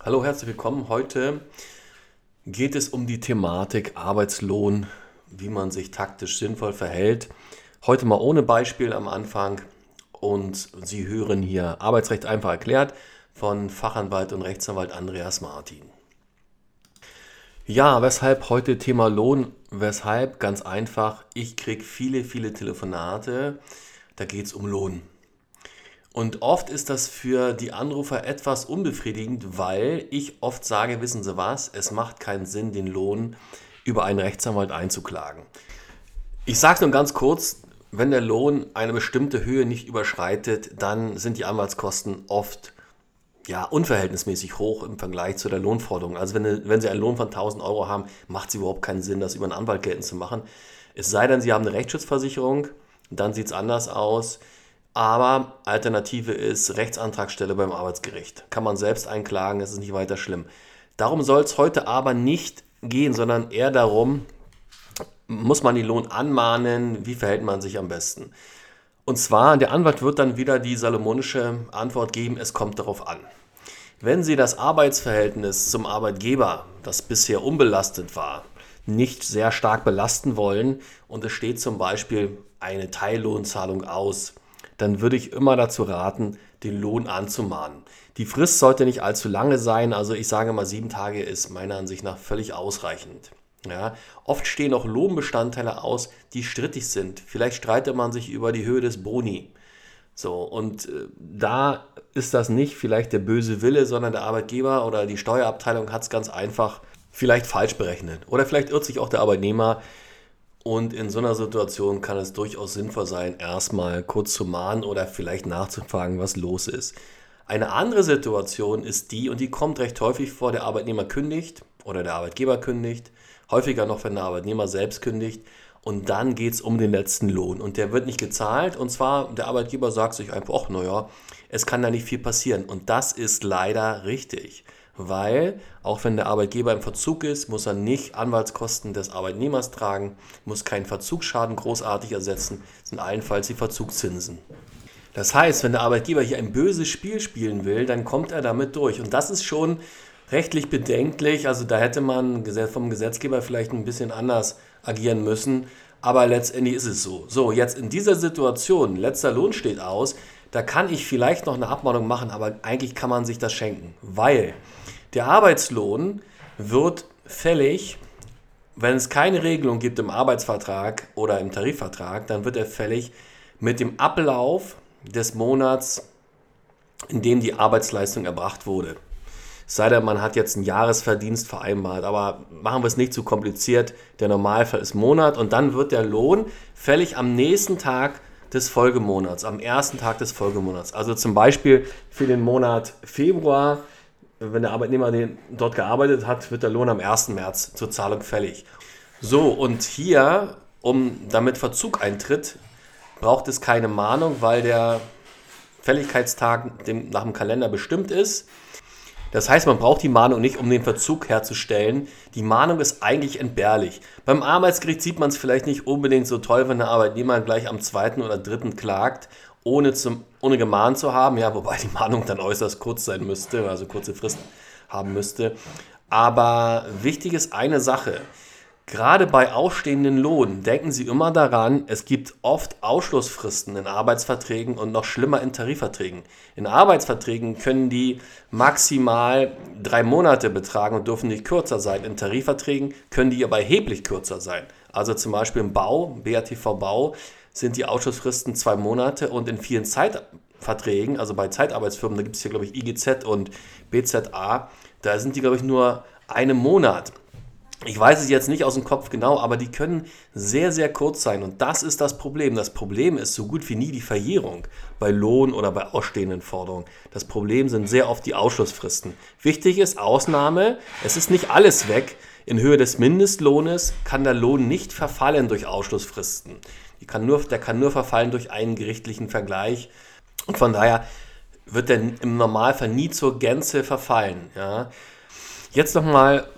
Hallo, herzlich willkommen. Heute geht es um die Thematik Arbeitslohn, wie man sich taktisch sinnvoll verhält. Heute mal ohne Beispiel am Anfang und Sie hören hier Arbeitsrecht einfach erklärt von Fachanwalt und Rechtsanwalt Andreas Martin. Ja, weshalb heute Thema Lohn? Weshalb? Ganz einfach, ich kriege viele, viele Telefonate, da geht es um Lohn. Und oft ist das für die Anrufer etwas unbefriedigend, weil ich oft sage, wissen Sie was, es macht keinen Sinn, den Lohn über einen Rechtsanwalt einzuklagen. Ich sage nur ganz kurz, wenn der Lohn eine bestimmte Höhe nicht überschreitet, dann sind die Anwaltskosten oft ja, unverhältnismäßig hoch im Vergleich zu der Lohnforderung. Also wenn, wenn Sie einen Lohn von 1000 Euro haben, macht es überhaupt keinen Sinn, das über einen Anwalt geltend zu machen. Es sei denn, Sie haben eine Rechtsschutzversicherung, dann sieht es anders aus. Aber Alternative ist Rechtsantragstelle beim Arbeitsgericht. Kann man selbst einklagen, das ist nicht weiter schlimm. Darum soll es heute aber nicht gehen, sondern eher darum, muss man den Lohn anmahnen, wie verhält man sich am besten. Und zwar, der Anwalt wird dann wieder die salomonische Antwort geben, es kommt darauf an. Wenn Sie das Arbeitsverhältnis zum Arbeitgeber, das bisher unbelastet war, nicht sehr stark belasten wollen und es steht zum Beispiel eine Teillohnzahlung aus, dann würde ich immer dazu raten, den Lohn anzumahnen. Die Frist sollte nicht allzu lange sein, also ich sage mal, sieben Tage ist meiner Ansicht nach völlig ausreichend. Ja, oft stehen auch Lohnbestandteile aus, die strittig sind. Vielleicht streitet man sich über die Höhe des Boni. So, und äh, da ist das nicht vielleicht der böse Wille, sondern der Arbeitgeber oder die Steuerabteilung hat es ganz einfach vielleicht falsch berechnet. Oder vielleicht irrt sich auch der Arbeitnehmer, und in so einer Situation kann es durchaus sinnvoll sein, erstmal kurz zu mahnen oder vielleicht nachzufragen, was los ist. Eine andere Situation ist die, und die kommt recht häufig vor, der Arbeitnehmer kündigt oder der Arbeitgeber kündigt, häufiger noch, wenn der Arbeitnehmer selbst kündigt. Und dann geht es um den letzten Lohn. Und der wird nicht gezahlt. Und zwar, der Arbeitgeber sagt sich einfach, ach naja, es kann da nicht viel passieren. Und das ist leider richtig weil auch wenn der Arbeitgeber im Verzug ist, muss er nicht Anwaltskosten des Arbeitnehmers tragen, muss keinen Verzugsschaden großartig ersetzen, sind allenfalls die Verzugszinsen. Das heißt, wenn der Arbeitgeber hier ein böses Spiel spielen will, dann kommt er damit durch. Und das ist schon rechtlich bedenklich. Also da hätte man vom Gesetzgeber vielleicht ein bisschen anders agieren müssen. Aber letztendlich ist es so. So, jetzt in dieser Situation, letzter Lohn steht aus, da kann ich vielleicht noch eine Abmahnung machen, aber eigentlich kann man sich das schenken, weil der Arbeitslohn wird fällig, wenn es keine Regelung gibt im Arbeitsvertrag oder im Tarifvertrag, dann wird er fällig mit dem Ablauf des Monats, in dem die Arbeitsleistung erbracht wurde. sei denn, man hat jetzt einen Jahresverdienst vereinbart, aber machen wir es nicht zu kompliziert. Der Normalfall ist Monat und dann wird der Lohn fällig am nächsten Tag des Folgemonats, am ersten Tag des Folgemonats. Also zum Beispiel für den Monat Februar, wenn der Arbeitnehmer den dort gearbeitet hat, wird der Lohn am 1. März zur Zahlung fällig. So, und hier, um damit Verzug eintritt, braucht es keine Mahnung, weil der Fälligkeitstag dem, nach dem Kalender bestimmt ist. Das heißt, man braucht die Mahnung nicht, um den Verzug herzustellen. Die Mahnung ist eigentlich entbehrlich. Beim Arbeitsgericht sieht man es vielleicht nicht unbedingt so toll, wenn der Arbeitnehmer gleich am zweiten oder dritten klagt, ohne, zum, ohne gemahnt zu haben. Ja, wobei die Mahnung dann äußerst kurz sein müsste, also kurze Frist haben müsste. Aber wichtig ist eine Sache. Gerade bei ausstehenden Lohn denken Sie immer daran, es gibt oft Ausschlussfristen in Arbeitsverträgen und noch schlimmer in Tarifverträgen. In Arbeitsverträgen können die maximal drei Monate betragen und dürfen nicht kürzer sein. In Tarifverträgen können die aber erheblich kürzer sein. Also zum Beispiel im Bau, BATV Bau, sind die Ausschlussfristen zwei Monate und in vielen Zeitverträgen, also bei Zeitarbeitsfirmen, da gibt es hier glaube ich IGZ und BZA, da sind die glaube ich nur einen Monat. Ich weiß es jetzt nicht aus dem Kopf genau, aber die können sehr, sehr kurz sein. Und das ist das Problem. Das Problem ist so gut wie nie die Verjährung bei Lohn oder bei ausstehenden Forderungen. Das Problem sind sehr oft die Ausschlussfristen. Wichtig ist Ausnahme, es ist nicht alles weg. In Höhe des Mindestlohnes kann der Lohn nicht verfallen durch Ausschlussfristen. Kann nur, der kann nur verfallen durch einen gerichtlichen Vergleich. Und von daher wird der im Normalfall nie zur Gänze verfallen. Ja. Jetzt nochmal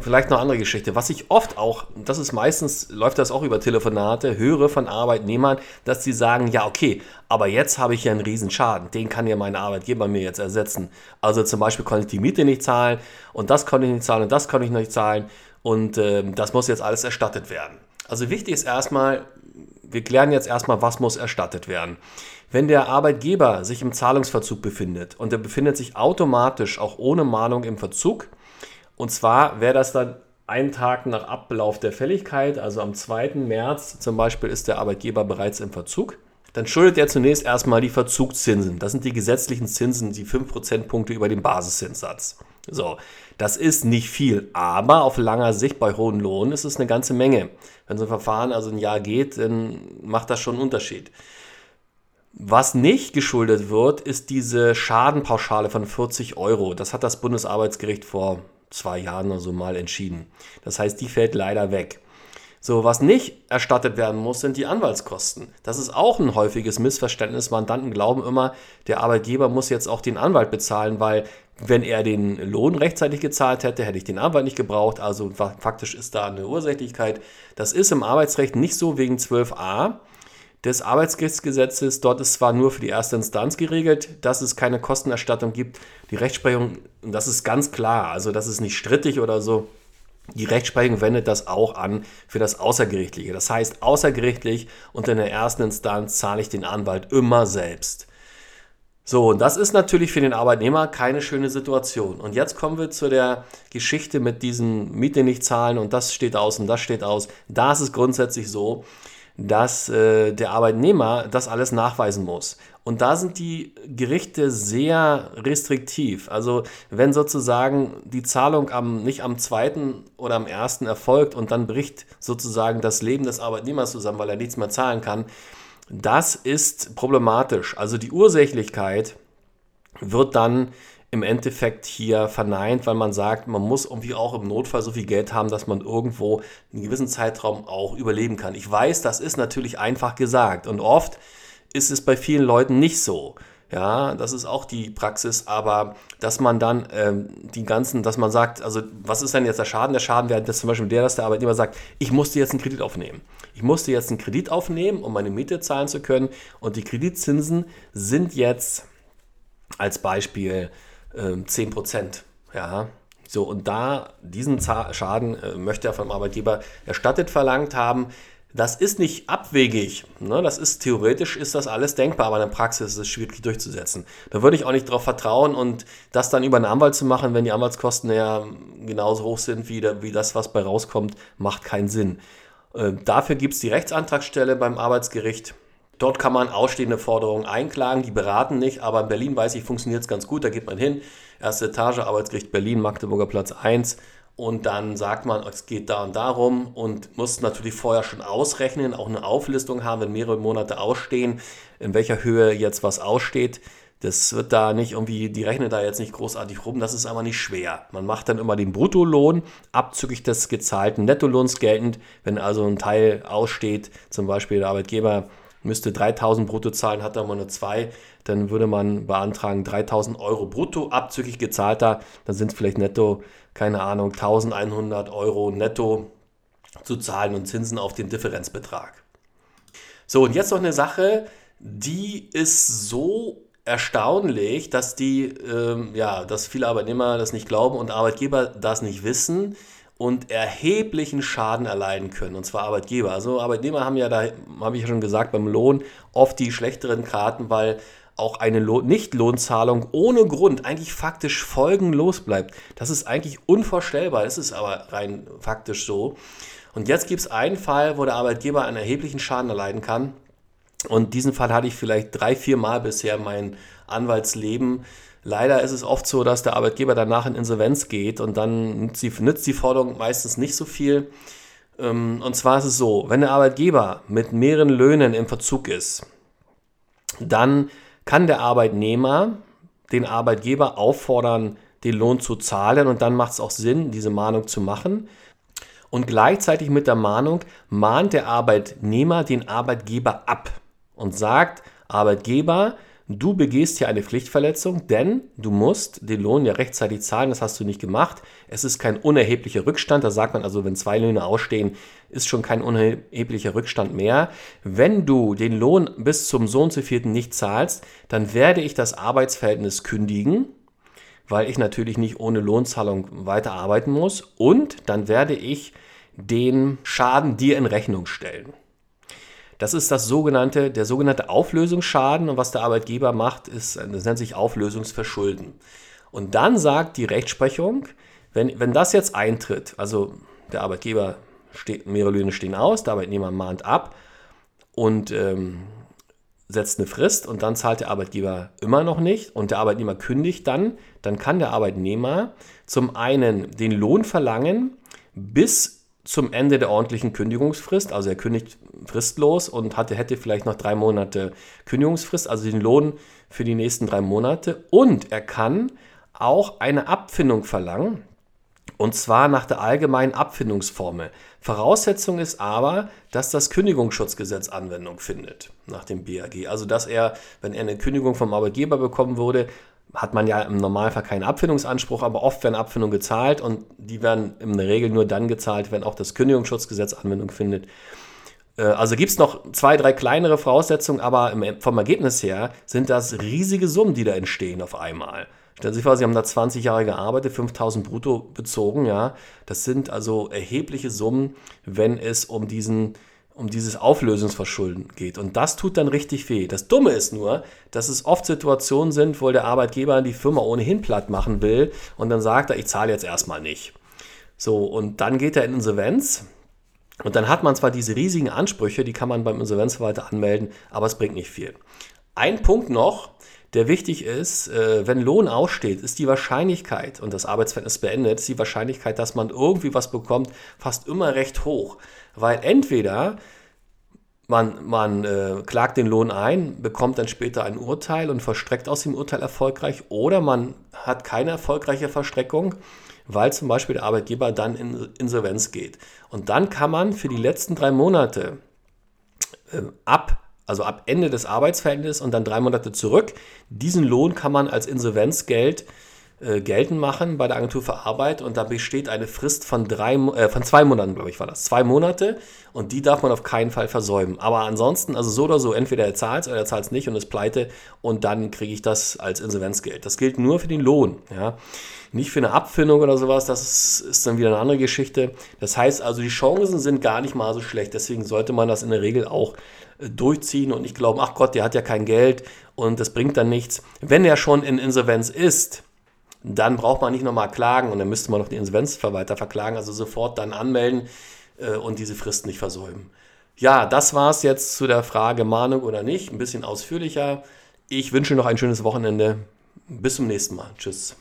vielleicht noch eine andere Geschichte. Was ich oft auch, das ist meistens, läuft das auch über Telefonate, höre von Arbeitnehmern, dass sie sagen, ja, okay, aber jetzt habe ich ja einen riesen Schaden. Den kann ja mein Arbeitgeber mir jetzt ersetzen. Also zum Beispiel konnte ich die Miete nicht zahlen und das konnte ich nicht zahlen und das konnte ich nicht zahlen und äh, das muss jetzt alles erstattet werden. Also wichtig ist erstmal, wir klären jetzt erstmal, was muss erstattet werden. Wenn der Arbeitgeber sich im Zahlungsverzug befindet und er befindet sich automatisch auch ohne Mahnung im Verzug, und zwar wäre das dann ein Tag nach Ablauf der Fälligkeit, also am 2. März zum Beispiel ist der Arbeitgeber bereits im Verzug, dann schuldet er zunächst erstmal die Verzugszinsen. Das sind die gesetzlichen Zinsen, die 5 Prozentpunkte über dem Basiszinssatz. So, das ist nicht viel, aber auf langer Sicht bei hohen Lohnen ist es eine ganze Menge. Wenn so ein Verfahren also ein Jahr geht, dann macht das schon einen Unterschied. Was nicht geschuldet wird, ist diese Schadenpauschale von 40 Euro. Das hat das Bundesarbeitsgericht vor zwei Jahren oder so mal entschieden. Das heißt, die fällt leider weg. So, was nicht erstattet werden muss, sind die Anwaltskosten. Das ist auch ein häufiges Missverständnis. Mandanten glauben immer, der Arbeitgeber muss jetzt auch den Anwalt bezahlen, weil wenn er den Lohn rechtzeitig gezahlt hätte, hätte ich den Anwalt nicht gebraucht. Also faktisch ist da eine Ursächlichkeit. Das ist im Arbeitsrecht nicht so wegen 12a des Arbeitsgerichtsgesetzes. Dort ist zwar nur für die erste Instanz geregelt, dass es keine Kostenerstattung gibt. Die Rechtsprechung, das ist ganz klar, also das ist nicht strittig oder so. Die Rechtsprechung wendet das auch an für das Außergerichtliche. Das heißt, außergerichtlich und in der ersten Instanz zahle ich den Anwalt immer selbst. So, und das ist natürlich für den Arbeitnehmer keine schöne Situation. Und jetzt kommen wir zu der Geschichte mit diesen Miete nicht zahlen und das steht aus und das steht aus. Da ist es grundsätzlich so, dass äh, der Arbeitnehmer das alles nachweisen muss. Und da sind die Gerichte sehr restriktiv. Also wenn sozusagen die Zahlung am, nicht am zweiten oder am ersten erfolgt und dann bricht sozusagen das Leben des Arbeitnehmers zusammen, weil er nichts mehr zahlen kann, das ist problematisch. Also die Ursächlichkeit wird dann im Endeffekt hier verneint, weil man sagt, man muss irgendwie auch im Notfall so viel Geld haben, dass man irgendwo einen gewissen Zeitraum auch überleben kann. Ich weiß, das ist natürlich einfach gesagt und oft ist es bei vielen Leuten nicht so. Ja, das ist auch die Praxis, aber dass man dann ähm, die ganzen, dass man sagt, also was ist denn jetzt der Schaden? Der Schaden wäre zum Beispiel der, dass der Arbeitnehmer sagt, ich musste jetzt einen Kredit aufnehmen. Ich musste jetzt einen Kredit aufnehmen, um meine Miete zahlen zu können und die Kreditzinsen sind jetzt als Beispiel 10 ähm, Prozent. Ja, so, und da diesen Schaden äh, möchte er vom Arbeitgeber erstattet verlangt haben. Das ist nicht abwegig. Ne? Das ist theoretisch ist das alles denkbar, aber in der Praxis ist es schwierig durchzusetzen. Da würde ich auch nicht darauf vertrauen und das dann über einen Anwalt zu machen, wenn die Anwaltskosten ja genauso hoch sind wie, der, wie das, was bei rauskommt, macht keinen Sinn. Äh, dafür gibt es die Rechtsantragsstelle beim Arbeitsgericht. Dort kann man ausstehende Forderungen einklagen, die beraten nicht, aber in Berlin weiß ich, funktioniert es ganz gut, da geht man hin, erste Etage, Arbeitsgericht Berlin, Magdeburger Platz 1 und dann sagt man, es geht da und darum und muss natürlich vorher schon ausrechnen, auch eine Auflistung haben, wenn mehrere Monate ausstehen, in welcher Höhe jetzt was aussteht. Das wird da nicht irgendwie, die rechnen da jetzt nicht großartig rum, das ist aber nicht schwer. Man macht dann immer den Bruttolohn abzüglich des gezahlten Nettolohns geltend. Wenn also ein Teil aussteht, zum Beispiel der Arbeitgeber müsste 3000 brutto zahlen, hat er mal nur zwei, dann würde man beantragen 3000 Euro brutto abzüglich gezahlter, dann sind es vielleicht netto, keine Ahnung, 1100 Euro netto zu zahlen und Zinsen auf den Differenzbetrag. So, und jetzt noch eine Sache, die ist so erstaunlich, dass die, ähm, ja, dass viele Arbeitnehmer das nicht glauben und Arbeitgeber das nicht wissen und erheblichen Schaden erleiden können, und zwar Arbeitgeber. Also Arbeitnehmer haben ja da, habe ich ja schon gesagt, beim Lohn oft die schlechteren Karten, weil auch eine Nichtlohnzahlung ohne Grund eigentlich faktisch folgenlos bleibt. Das ist eigentlich unvorstellbar, das ist aber rein faktisch so. Und jetzt gibt es einen Fall, wo der Arbeitgeber einen erheblichen Schaden erleiden kann. Und diesen Fall hatte ich vielleicht drei, vier Mal bisher in meinem Anwaltsleben. Leider ist es oft so, dass der Arbeitgeber danach in Insolvenz geht und dann nützt die, nützt die Forderung meistens nicht so viel. Ähm, und zwar ist es so, wenn der Arbeitgeber mit mehreren Löhnen im Verzug ist, dann kann der Arbeitnehmer den Arbeitgeber auffordern, den Lohn zu zahlen und dann macht es auch Sinn, diese Mahnung zu machen. Und gleichzeitig mit der Mahnung mahnt der Arbeitnehmer den Arbeitgeber ab und sagt, Arbeitgeber, du begehst hier eine Pflichtverletzung, denn du musst den Lohn ja rechtzeitig zahlen, das hast du nicht gemacht. Es ist kein unerheblicher Rückstand, da sagt man also, wenn zwei Löhne ausstehen, ist schon kein unerheblicher Rückstand mehr. Wenn du den Lohn bis zum Sohn zu vierten nicht zahlst, dann werde ich das Arbeitsverhältnis kündigen, weil ich natürlich nicht ohne Lohnzahlung weiterarbeiten muss und dann werde ich den Schaden dir in Rechnung stellen. Das ist das sogenannte, der sogenannte Auflösungsschaden und was der Arbeitgeber macht, ist, das nennt sich Auflösungsverschulden. Und dann sagt die Rechtsprechung, wenn, wenn das jetzt eintritt, also der Arbeitgeber steht, mehrere Löhne stehen aus, der Arbeitnehmer mahnt ab und ähm, setzt eine Frist und dann zahlt der Arbeitgeber immer noch nicht und der Arbeitnehmer kündigt dann, dann kann der Arbeitnehmer zum einen den Lohn verlangen bis zum Ende der ordentlichen Kündigungsfrist. Also er kündigt fristlos und hatte, hätte vielleicht noch drei Monate Kündigungsfrist, also den Lohn für die nächsten drei Monate. Und er kann auch eine Abfindung verlangen. Und zwar nach der allgemeinen Abfindungsformel. Voraussetzung ist aber, dass das Kündigungsschutzgesetz Anwendung findet nach dem BAG. Also dass er, wenn er eine Kündigung vom Arbeitgeber bekommen würde, hat man ja im Normalfall keinen Abfindungsanspruch, aber oft werden Abfindungen gezahlt und die werden in der Regel nur dann gezahlt, wenn auch das Kündigungsschutzgesetz Anwendung findet. Äh, also gibt es noch zwei, drei kleinere Voraussetzungen, aber vom Ergebnis her sind das riesige Summen, die da entstehen auf einmal. Stellen Sie sich vor, Sie haben da 20 Jahre gearbeitet, 5000 brutto bezogen, ja. Das sind also erhebliche Summen, wenn es um diesen um dieses Auflösungsverschulden geht. Und das tut dann richtig weh. Das Dumme ist nur, dass es oft Situationen sind, wo der Arbeitgeber die Firma ohnehin platt machen will und dann sagt er, ich zahle jetzt erstmal nicht. So, und dann geht er in Insolvenz. Und dann hat man zwar diese riesigen Ansprüche, die kann man beim Insolvenzverwalter anmelden, aber es bringt nicht viel. Ein Punkt noch, der wichtig ist, äh, wenn Lohn aussteht, ist die Wahrscheinlichkeit und das Arbeitsverhältnis beendet, ist die Wahrscheinlichkeit, dass man irgendwie was bekommt, fast immer recht hoch. Weil entweder man, man äh, klagt den Lohn ein, bekommt dann später ein Urteil und verstreckt aus dem Urteil erfolgreich, oder man hat keine erfolgreiche Verstreckung, weil zum Beispiel der Arbeitgeber dann in Insolvenz geht. Und dann kann man für die letzten drei Monate äh, ab also ab Ende des Arbeitsverhältnisses und dann drei Monate zurück. Diesen Lohn kann man als Insolvenzgeld äh, geltend machen bei der Agentur für Arbeit und da besteht eine Frist von, drei, äh, von zwei Monaten, glaube ich, war das. Zwei Monate und die darf man auf keinen Fall versäumen. Aber ansonsten, also so oder so, entweder er zahlt es oder er zahlt es nicht und ist pleite und dann kriege ich das als Insolvenzgeld. Das gilt nur für den Lohn. Ja. Nicht für eine Abfindung oder sowas, das ist, ist dann wieder eine andere Geschichte. Das heißt also, die Chancen sind gar nicht mal so schlecht. Deswegen sollte man das in der Regel auch äh, durchziehen und nicht glauben, ach Gott, der hat ja kein Geld und das bringt dann nichts. Wenn er schon in Insolvenz ist, dann braucht man nicht nochmal klagen und dann müsste man noch den Insolvenzverwalter verklagen, also sofort dann anmelden äh, und diese Frist nicht versäumen. Ja, das war es jetzt zu der Frage Mahnung oder nicht, ein bisschen ausführlicher. Ich wünsche noch ein schönes Wochenende. Bis zum nächsten Mal. Tschüss.